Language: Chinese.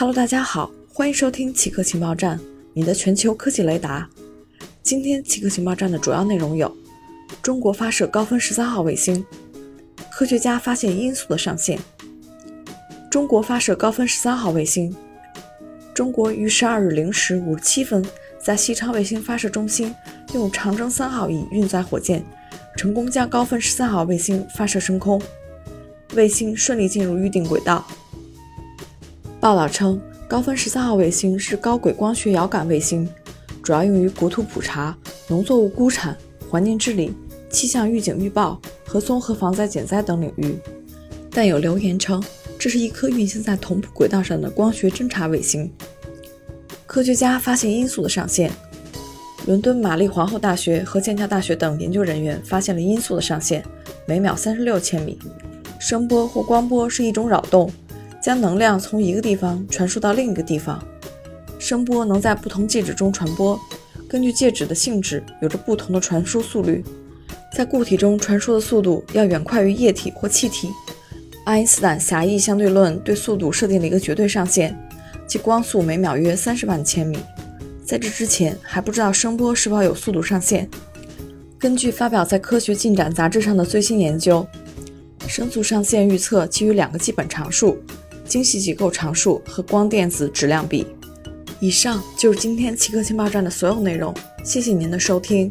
Hello，大家好，欢迎收听奇客情报站，你的全球科技雷达。今天奇客情报站的主要内容有：中国发射高分十三号卫星，科学家发现音速的上限。中国发射高分十三号卫星。中国于十二日零时五十七分，在西昌卫星发射中心用长征三号乙运载火箭，成功将高分十三号卫星发射升空，卫星顺利进入预定轨道。报道称，高分十三号卫星是高轨光学遥感卫星，主要用于国土普查、农作物估产、环境治理、气象预警预报和综合防灾减灾等领域。但有流言称，这是一颗运行在同步轨道上的光学侦察卫星。科学家发现音速的上限。伦敦玛丽皇后大学和剑桥大学等研究人员发现了音速的上限，每秒三十六千米。声波或光波是一种扰动。将能量从一个地方传输到另一个地方。声波能在不同介质中传播，根据介质的性质有着不同的传输速率。在固体中传输的速度要远快于液体或气体。爱因斯坦狭义相对论对速度设定了一个绝对上限，即光速每秒约三十万千米。在这之前还不知道声波是否有速度上限。根据发表在《科学进展》杂志上的最新研究，声速上限预测基于两个基本常数。精细结构常数和光电子质量比。以上就是今天奇科情报站的所有内容，谢谢您的收听。